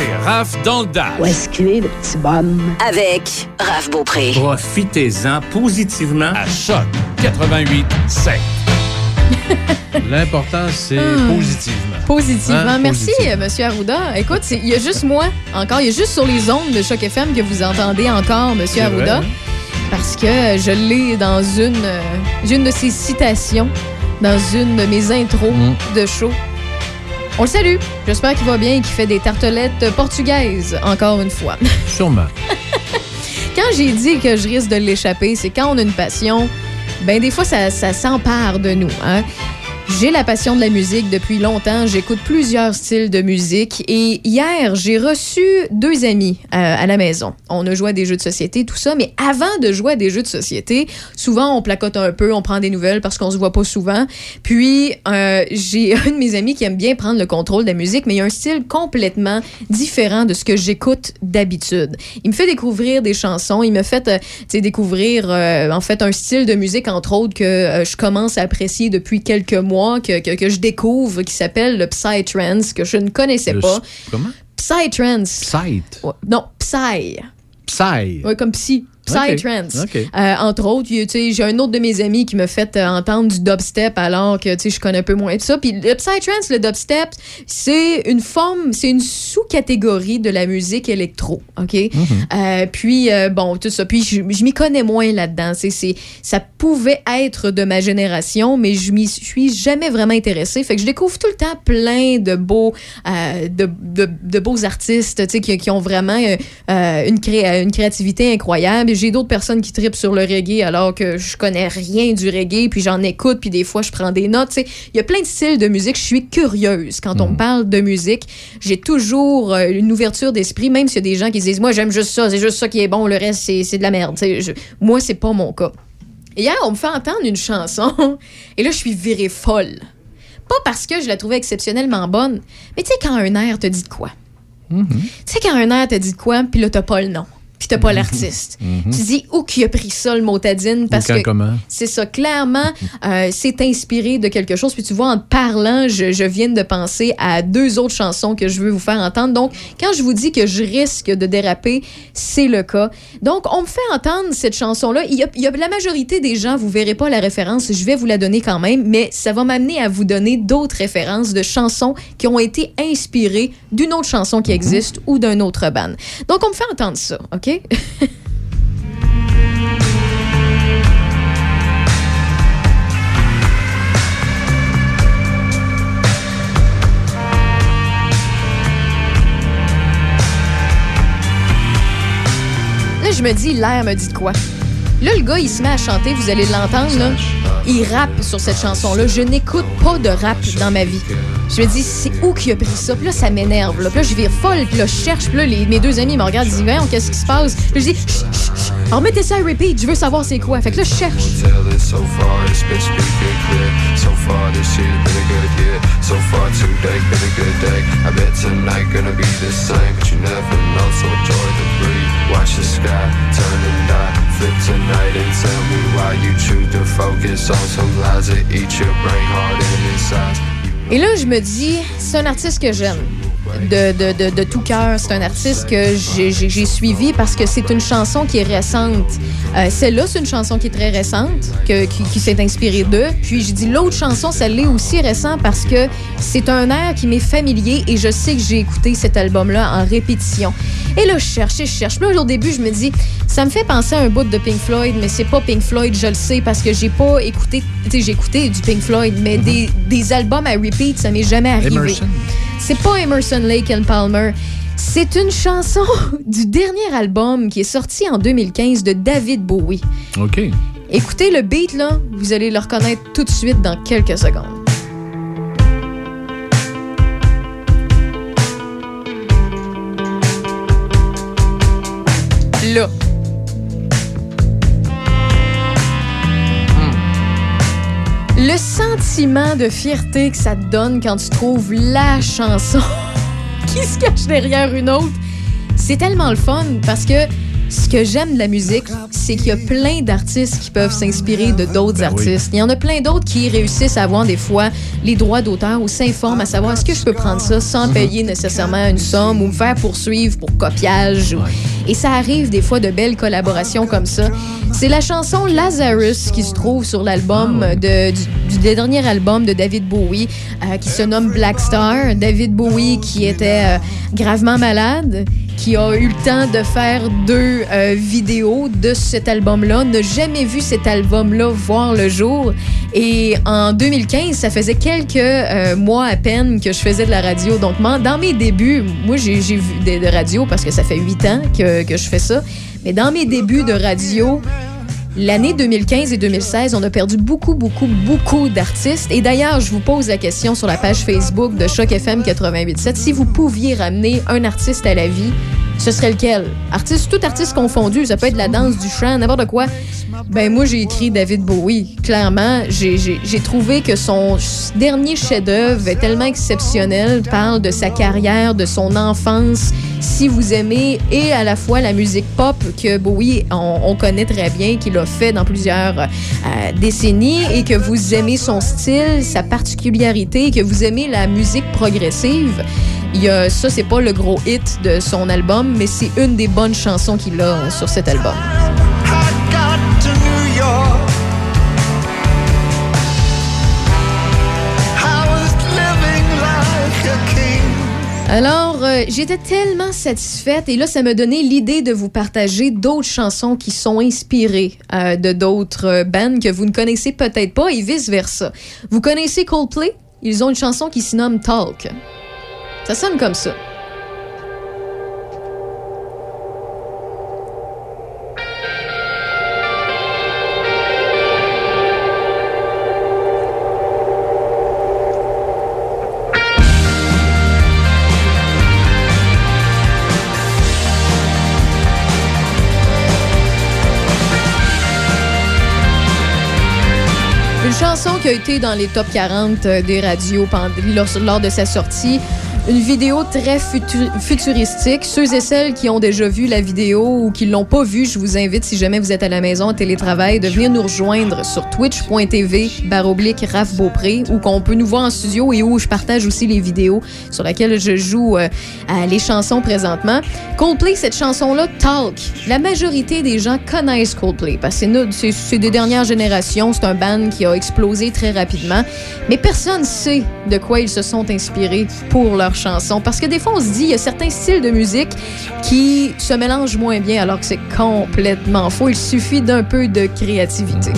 C'est Raph dans le Dash. Où est-ce qu'il est, le petit bonhomme? Avec Raph Beaupré. Profitez-en positivement à Choc 88 7. L'important, c'est Hmm. positivement. Positivement. Hein, Merci, positivement. Monsieur Arruda. Écoute, il y a juste moi, encore, il y a juste sur les ondes de Choc FM que vous entendez encore Monsieur C'est vrai, Arruda. hein? Parce que je l'ai dans une, euh, une de ses citations, dans une de mes intros Mm. de show. On le salue. J'espère qu'il va bien et qu'il fait des tartelettes portugaises, encore une fois. Sûrement. Quand j'ai dit que je risque de l'échapper, c'est quand on a une passion, ben des fois ça, ça s'empare de nous. Hein? J'ai la passion de la musique depuis longtemps. J'écoute plusieurs styles de musique. Et hier, j'ai reçu deux amis euh, à la maison. On a joué à des jeux de société, tout ça. Mais avant de jouer à des jeux de société, souvent on placote un peu, on prend des nouvelles parce qu'on se voit pas souvent. Puis euh, j'ai un de mes amis qui aime bien prendre le contrôle de la musique, mais il a un style complètement différent de ce que j'écoute d'habitude. Il me fait découvrir des chansons. Il me fait euh, découvrir en fait un style de musique entre autres que je commence à apprécier depuis quelques mois, que, que, que je découvre, qui s'appelle le Psytrance, que je ne connaissais Le- pas. Comment? Psytrance. Ouais, Non, Psy. Psy. Ouais, comme psy. Psytrance. OK. Euh, entre autres, j'ai un autre de mes amis qui me fait euh, entendre du dubstep alors que je connais un peu moins de ça. Puis le psytrance, le dubstep, c'est une forme, c'est une sous-catégorie de la musique électro, ok? Euh, puis euh, bon, tout ça. Puis je, je m'y connais moins là-dedans. C'est, ça pouvait être de ma génération, mais je m'y suis jamais vraiment intéressée. Fait que je découvre tout le temps plein de beaux, de, de, de beaux artistes, qui, qui ont vraiment une, cré- une créativité incroyable. Et J'ai d'autres personnes qui tripent sur le reggae alors que je connais rien du reggae, puis j'en écoute, puis des fois je prends des notes. Il y a plein de styles de musique. Je suis curieuse quand on me parle de musique. J'ai toujours euh, une ouverture d'esprit, même s'il y a des gens qui se disent moi j'aime juste ça, c'est juste ça qui est bon, le reste c'est de la merde. Je- moi c'est pas mon cas. Hier, on me fait entendre une chanson et là, je suis virée folle. Pas parce que je la trouvais exceptionnellement bonne, mais tu sais, quand un air te dit de quoi? Tu sais, quand un air te dit de quoi, puis là, t'as pas le nom, puis t'as pas l'artiste. Tu te dis, où qui a pris ça, le motadine? Parce quand que comment? c'est ça, clairement, euh, c'est inspiré de quelque chose. Puis tu vois, en te parlant, je, je viens de penser à deux autres chansons que je veux vous faire entendre. Donc, quand je vous dis que je risque de déraper, c'est le cas. Donc, on me fait entendre cette chanson-là. Il y a, il y a la majorité des gens, vous verrez pas la référence, je vais vous la donner quand même, mais ça va m'amener à vous donner d'autres références de chansons qui ont été inspirées d'une autre chanson qui existe ou d'un autre band. Donc, on me fait entendre ça, OK? Là, je me dis, l'air me dit de quoi? Là, le gars, il se met à chanter, vous allez l'entendre, là. Il rappe sur cette chanson-là. Je n'écoute pas de rap dans ma vie. Je me dis, c'est où qu'il a pris ça? Puis là, ça m'énerve. Là. Puis là, je vire folle. Puis là, je cherche. Puis là, les- mes deux amis me regardent. Ils disent, qu'est-ce qui se passe? Puis je dis, chut, chut, chut. Alors, mettez ça à repeat. Je veux savoir c'est quoi. Fait que là, je cherche. Et là, je me dis, c'est un artiste que j'aime. De, de, de, de tout cœur. C'est un artiste que j'ai- suivi parce que c'est une chanson qui est récente. Euh, Celle-là, c'est une chanson qui est très récente, que- qui, qui s'est inspirée d'eux. Puis je dis l'autre chanson, ça l'est aussi récent parce que c'est un air qui m'est familier et je sais que j'ai écouté cet album-là en répétition. Et là, je cherche et je cherche. Puis là, au début, je me dis, ça me fait penser à un bout de Pink Floyd, mais c'est pas Pink Floyd, je le sais, parce que j'ai pas écouté, tu sais, j'ai écouté du Pink Floyd, mais des, des albums à repeat, ça m'est jamais arrivé. Emerson. C'est pas Emerson Lake and Palmer. C'est une chanson du dernier album qui est sorti en 2015 de David Bowie. OK. Écoutez le beat, là, vous allez le reconnaître tout de suite dans quelques secondes. Là. Le sentiment de fierté que ça te donne quand tu trouves la chanson qui se cache derrière une autre, c'est tellement le fun parce que ce que j'aime de la musique, c'est qu'il y a plein d'artistes qui peuvent s'inspirer de d'autres artistes. Il y en a plein d'autres qui réussissent à avoir des fois les droits d'auteur ou s'informent à savoir est-ce que je peux prendre ça sans payer nécessairement une somme ou me faire poursuivre pour copiage. Et ça arrive des fois de belles collaborations comme ça. C'est la chanson Lazarus qui se trouve sur l'album du, dernier album de David Bowie euh, qui se nomme Black Star. David Bowie qui était euh, gravement malade qui a eu le temps de faire deux euh, vidéos de cet album-là, n'a jamais vu cet album-là voir le jour. Et en 2015, ça faisait quelques euh, mois à peine que je faisais de la radio. Donc, dans mes débuts, moi, j'ai vu de, radio parce que ça fait huit ans que, que je fais ça. Mais dans mes débuts de radio, L'année 2015 et 2016, on a perdu beaucoup, beaucoup, beaucoup d'artistes. Et d'ailleurs, je vous pose la question sur la page Facebook de Choc FM 88.7. Si vous pouviez ramener un artiste à la vie, ce serait lequel? Artiste, tout artiste confondu. Ça peut être la danse, du chant, n'importe quoi. Ben moi, j'ai écrit David Bowie. Clairement, j'ai trouvé que son dernier chef-d'œuvre est tellement exceptionnel, parle de sa carrière, de son enfance. Si vous aimez et à la fois la musique pop que Bowie, on, connaît très bien, qu'il a fait dans plusieurs euh, décennies, et que vous aimez son style, sa particularité, que vous aimez la musique progressive, il y a, ça, c'est pas le gros hit de son album, mais c'est une des bonnes chansons qu'il a sur cet album. Alors, euh, j'étais tellement satisfaite et là, ça m'a donné l'idée de vous partager d'autres chansons qui sont inspirées euh, de d'autres euh, bands que vous ne connaissez peut-être pas et vice-versa. Vous connaissez Coldplay? Ils ont une chanson qui se nomme Talk. Ça sonne comme ça. chanson qui a été dans les top 40 euh, des radios lors de sa sortie. Une vidéo très futuristique. Ceux et celles qui ont déjà vu la vidéo ou qui l'ont pas vue, je vous invite, si jamais vous êtes à la maison en télétravail, de venir nous rejoindre sur twitch.tv baroblique Raph Beaupré où qu'on peut nous voir en studio et où je partage aussi les vidéos sur lesquelles je joue euh, les chansons présentement. Coldplay, cette chanson-là, Talk. La majorité des gens connaissent Coldplay parce que c'est des dernières générations. C'est un band qui a explosé très rapidement. Mais personne sait de quoi ils se sont inspirés pour leur chansons. Parce que des fois, on se dit, il y a certains styles de musique qui se mélangent moins bien alors que c'est complètement faux. Il suffit d'un peu de créativité.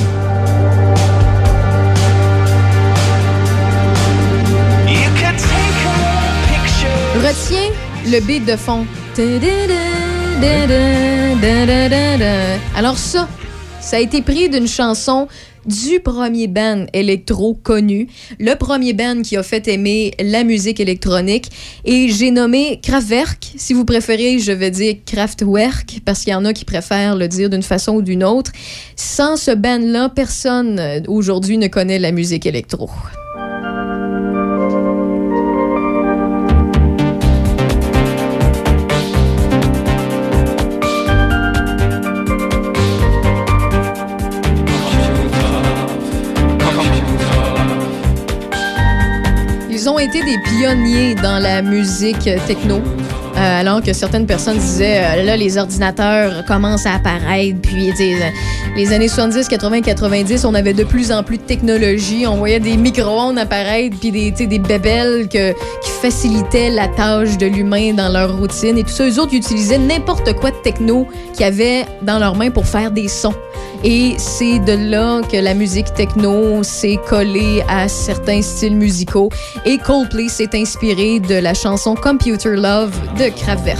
Retiens le beat de fond. Alors ça, ça a été pris d'une chanson du premier band électro connu, le premier band qui a fait aimer la musique électronique. Et j'ai nommé Kraftwerk. Si vous préférez, je vais dire Kraftwerk parce qu'il y en a qui préfèrent le dire d'une façon ou d'une autre. Sans ce band-là, personne euh, aujourd'hui ne connaît la musique électro. Ils ont été des pionniers dans la musique techno. Euh, alors que certaines personnes disaient, euh, là, les ordinateurs commencent à apparaître, puis les années 70, 80, 90, on avait de plus en plus de technologie, on voyait des micro-ondes apparaître, puis des, des bébelles qui facilitaient la tâche de l'humain dans leur routine, et tout ça, eux autres, utilisaient n'importe quoi de techno qu'ils avaient dans leurs mains pour faire des sons. Et c'est de là que la musique techno s'est collée à certains styles musicaux. Et Coldplay s'est inspiré de la chanson Computer Love de Kraftwerk.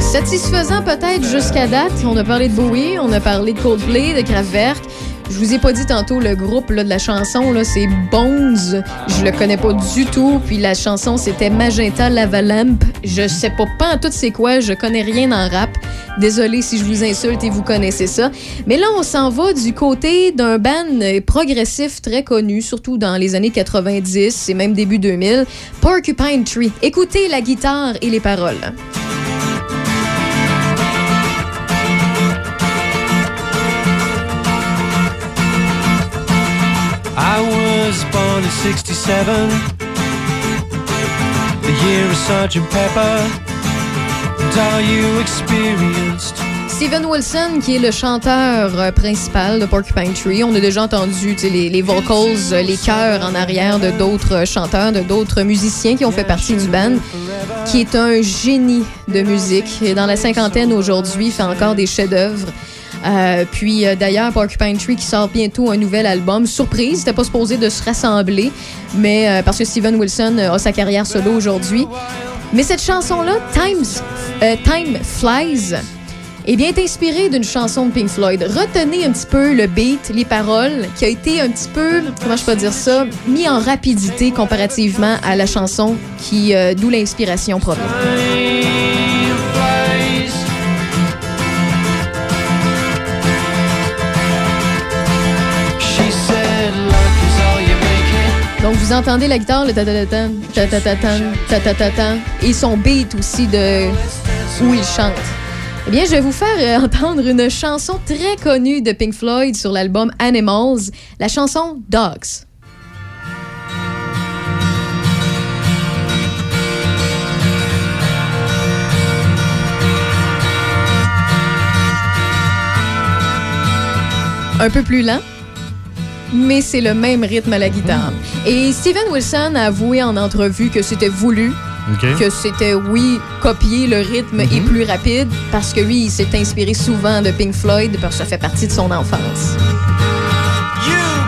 Satisfaisant peut-être jusqu'à date. On a parlé de Bowie, on a parlé de Coldplay, de Kraftwerk. Je vous ai pas dit tantôt le groupe là, de la chanson, c'est Bones. Je le connais pas du tout. Puis la chanson, c'était Magenta Lavalamp. Je sais pas pas en tout c'est quoi. Je connais rien en rap. Désolé si je vous insulte et vous connaissez ça. Mais là, on s'en va du côté d'un band progressif très connu, surtout dans les années 90 et même début 2000, Porcupine Tree. Écoutez la guitare et les paroles. I was born in 67, the year of Sergeant Pepper, and you experienced? Steven Wilson, qui est le chanteur euh, principal de Porcupine Tree. On a déjà entendu les, vocals, euh, les chœurs en arrière de d'autres chanteurs, de d'autres musiciens qui ont fait partie du band, qui est un génie de musique. Et dans la cinquantaine aujourd'hui, fait encore des chefs-d'œuvre. Euh, puis euh, d'ailleurs, Porcupine Tree qui sort bientôt un nouvel album. Surprise, c'était pas supposé de se rassembler, mais euh, parce que Steven Wilson a sa carrière solo aujourd'hui. Mais cette chanson-là, Times, Time Flies, est bien inspirée d'une chanson de Pink Floyd. Retenez un petit peu le beat, les paroles, qui a été un petit peu, comment je peux dire ça, mis en rapidité comparativement à la chanson qui, d'où l'inspiration provient. Vous entendez la guitare, le ta-ta-ta-tan, ta-ta-ta-tan, ta-ta-ta-tan, et son beat aussi de où il chante. Eh bien, je vais vous faire euh, entendre une chanson très connue de Pink Floyd sur l'album Animals, la chanson Dogs. Un peu plus lent, mais c'est le même rythme à la guitare. Et Steven Wilson a avoué en entrevue que c'était voulu, que c'était, oui, copier le rythme est plus rapide, parce que lui, il s'est inspiré souvent de Pink Floyd, parce que ça fait partie de son enfance. You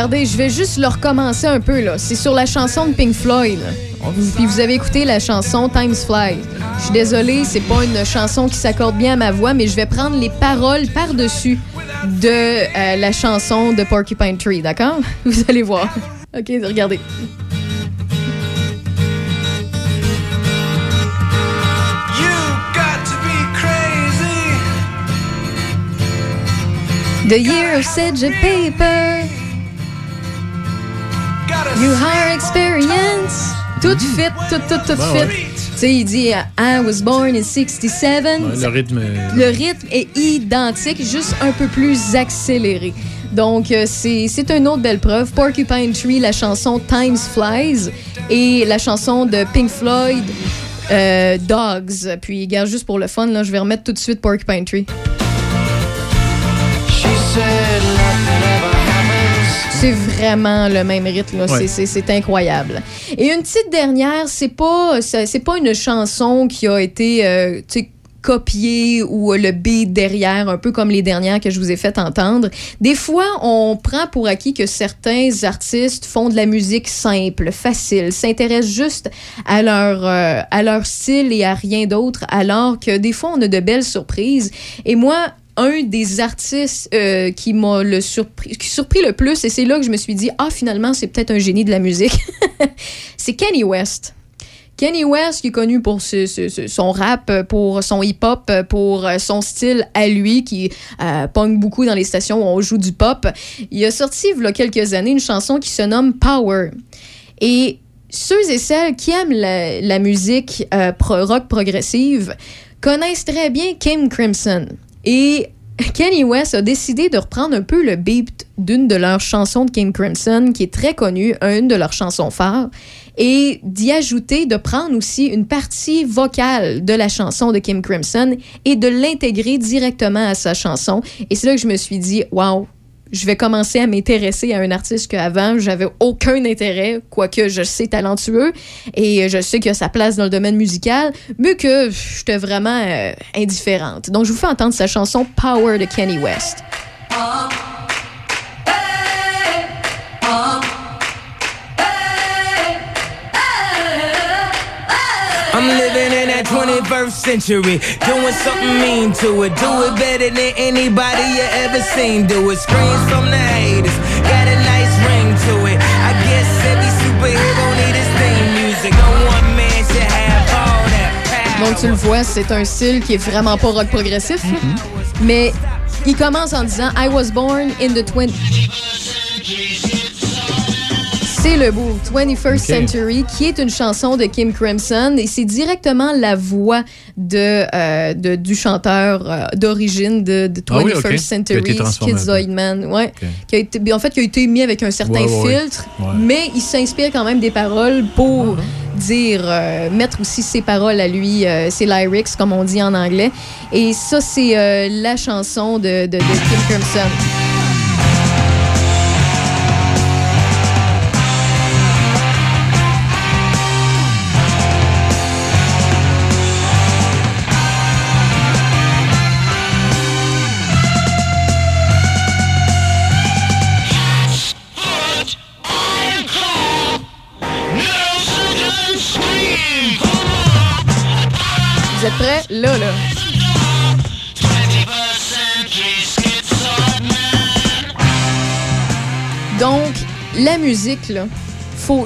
Regardez, je vais juste le recommencer un peu, là. C'est sur la chanson de Pink Floyd. là. Puis vous avez écouté la chanson Times Fly. Je suis désolée, c'est pas une chanson qui s'accorde bien à ma voix, mais je vais prendre les paroles par-dessus de euh, la chanson de Porcupine Tree, d'accord? Vous allez voir. OK, regardez. The year of Sedge paper, Are on experience. Tout fit, tout, tout, tout Ben fit. Tu sais, il dit I was born in 67. Ouais, le rythme. est- Le rythme est identique, juste un peu plus accéléré. Donc, euh, c'est une autre belle preuve. Porcupine Tree, la chanson Times Flies et la chanson de Pink Floyd, euh, Dogs. Puis, regarde, juste pour le fun, là, je vais remettre tout de suite Porcupine Tree. C'est vraiment le même rythme, là. Ouais. C'est- incroyable. Et une petite dernière, c'est pas c'est pas une chanson qui a été euh, copiée ou euh, le beat derrière, un peu comme les dernières que je vous ai fait entendre. Des fois, on prend pour acquis que certains artistes font de la musique simple, facile, s'intéressent juste à leur euh, à leur style et à rien d'autre, alors que des fois, on a de belles surprises. Et moi, un des artistes euh, qui m'a le surpris, qui surpris le plus, et c'est là que je me suis dit, ah, finalement, c'est peut-être un génie de la musique, c'est Kanye West. Kenny West, qui est connu pour son rap, pour son hip-hop, pour son style à lui, qui euh, beaucoup dans les stations où on joue du pop, il a sorti, il y a quelques années, une chanson qui se nomme Power. Et ceux et celles qui aiment la, la musique euh, pro- rock progressive connaissent très bien Kim Crimson. Et Kanye West a décidé de reprendre un peu le beat d'une de leurs chansons de Kim Crimson, qui est très connue, une de leurs chansons phares, et d'y ajouter, de prendre aussi une partie vocale de la chanson de Kim Crimson et de l'intégrer directement à sa chanson. Et c'est là que je me suis dit, waouh, je vais commencer à m'intéresser à un artiste qu'avant, j'avais aucun intérêt, quoique je sais talentueux et je sais qu'il a sa place dans le domaine musical, mais que j'étais vraiment euh, indifférente. Donc, je vous fais entendre sa chanson Power de Kenny West. I'm living 21st century, doing something mean to it. Do it better than anybody you ever seen. Do it. Screams from the haters, got a nice ring to it. I guess every superhero need his theme music. No one man should have all that power. Donc, tu le vois, c'est un style qui est vraiment pas rock progressif, là. mais il commence en disant I was born in the 20. C'est le beau 21st Ok. Century, qui est une chanson de Kim Crimson et c'est directement la voix de, euh, de- du chanteur euh, d'origine de, de 21st Ah oui, ok. Qui a été Century, transformé un peu. Schizoid Man. Ouais. Qui a été, en fait, qui a été mis avec un certain Ouais, ouais, ouais. filtre, Ouais. mais il s'inspire quand même des paroles pour dire, euh, mettre aussi ses paroles à lui, euh, ses lyrics, comme on dit en anglais. Et ça, c'est euh, la chanson de, de, de Kim Crimson. Donc, la musique,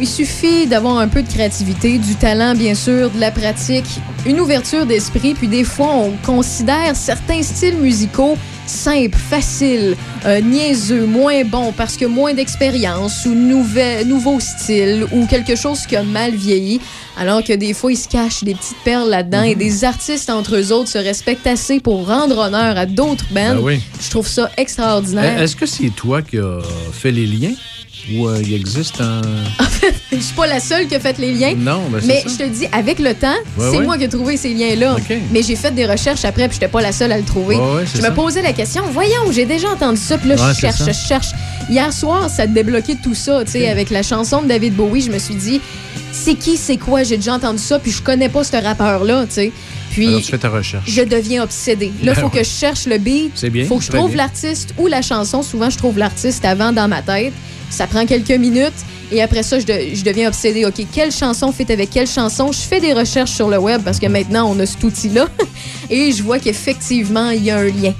il suffit d'avoir un peu de créativité, du talent, bien sûr, de la pratique, une ouverture d'esprit, puis des fois, on considère certains styles musicaux simples, faciles, euh, niaiseux, moins bons parce que moins d'expérience ou nouvel, nouveau style ou quelque chose qui a mal vieilli. Alors que des fois, ils se cachent des petites perles là-dedans et des artistes entre eux autres se respectent assez pour rendre honneur à d'autres bands. Ben oui. Je trouve ça extraordinaire. Est-ce que c'est toi qui as fait les liens ou euh, il existe un. Je suis pas la seule qui a fait les liens. Non, ben Mais ça. je te dis, avec le temps, Ouais, c'est ouais. moi qui ai trouvé ces liens-là. Mais j'ai fait des recherches après, puis j'étais pas la seule à le trouver. Ouais, je me ça. posais la question, voyons, j'ai déjà entendu ça, puis là, je cherche, je cherche. Hier soir, ça a débloqué tout ça, tu sais, avec la chanson de David Bowie, je me suis dit, c'est qui, c'est quoi, j'ai déjà entendu ça, puis je connais pas ce rappeur-là, tu sais. Puis, Alors, tu fais ta recherche. je deviens obsédée. Là, il Ben faut que je cherche le beat. C'est bien, faut que je trouve l'artiste ou la chanson. Souvent, je trouve l'artiste avant dans ma tête. Ça prend quelques minutes. Et après ça, je, de- je deviens obsédée. OK, quelle chanson fait avec quelle chanson? Je fais des recherches sur le web parce que maintenant, on a cet outil-là. Et je vois qu'effectivement, il y a un lien.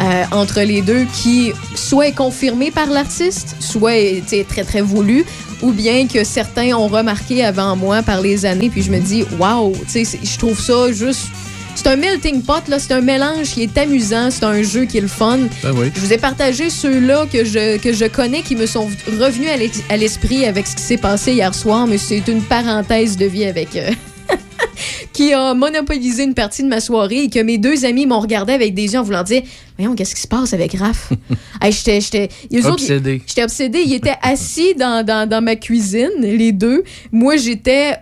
euh, entre les deux qui soit est confirmé par l'artiste, soit est très très voulu, ou bien que certains ont remarqué avant moi par les années, puis je me dis waouh, je trouve ça juste c'est un melting pot là, c'est un mélange qui est amusant, c'est un jeu qui est le fun. Ben oui. Je vous ai partagé ceux-là que je, que je connais qui me sont revenus à l'es- à l'esprit avec ce qui s'est passé hier soir, mais c'est une parenthèse de vie avec. euh, qui a monopolisé une partie de ma soirée et que mes deux amis m'ont regardé avec des yeux en voulant dire Voyons, qu'est-ce qui se passe avec Raph? Hey, J'étais. Obsédé. J'étais obsédée. Ils étaient assis dans, dans, dans ma cuisine, les deux. Moi, j'étais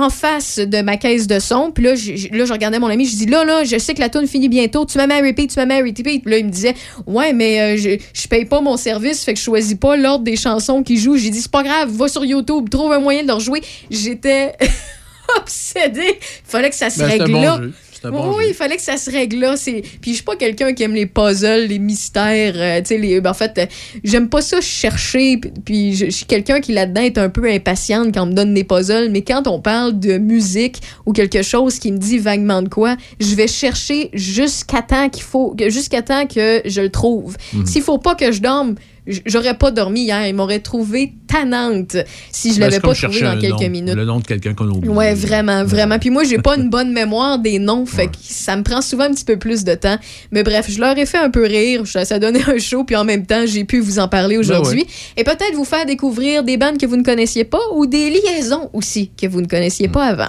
en face de ma caisse de son. Puis là, je, là, je regardais mon ami. Je dis, là, là, je sais que la tune finit bientôt. Tu m'as mis à repeat, tu m'as mis à repeat. Puis là, il me disait, ouais, mais euh, je, je paye pas mon service, fait que je choisis pas l'ordre des chansons qu'ils jouent. J'ai dit, c'est pas grave, va sur YouTube, trouve un moyen de leur jouer. J'étais obsédée. Il fallait que ça se Ben, règle bon là. jeu. C'est un bon oui, jeu. il fallait que ça se règle là. C'est... Puis je suis pas quelqu'un qui aime les puzzles, les mystères. euh, tu sais, les... ben, en fait, euh, j'aime pas ça chercher. Puis- je, suis quelqu'un qui là-dedans est un peu impatiente quand on me donne des puzzles. Mais quand on parle de musique ou quelque chose qui me dit vaguement de quoi, je vais chercher jusqu'à temps qu'il faut, que- jusqu'à temps que je le trouve. Mhm. S'il faut pas que je dorme, j'aurais pas dormi hier. Il m'aurait trouvé tannante si je Ben, l'avais pas trouvé dans quelques nom, minutes. Le nom de quelqu'un qu'on a oublié. Ouais, vraiment, vraiment. Puis moi, j'ai pas une bonne mémoire des noms, fait que ça me prend souvent un petit peu plus de temps. Mais bref, je leur ai fait un peu rire, ça donnait un show, puis en même temps, j'ai pu vous en parler aujourd'hui. Ben Et peut-être vous faire découvrir des bandes que vous ne connaissiez pas ou des liaisons aussi que vous ne connaissiez pas avant.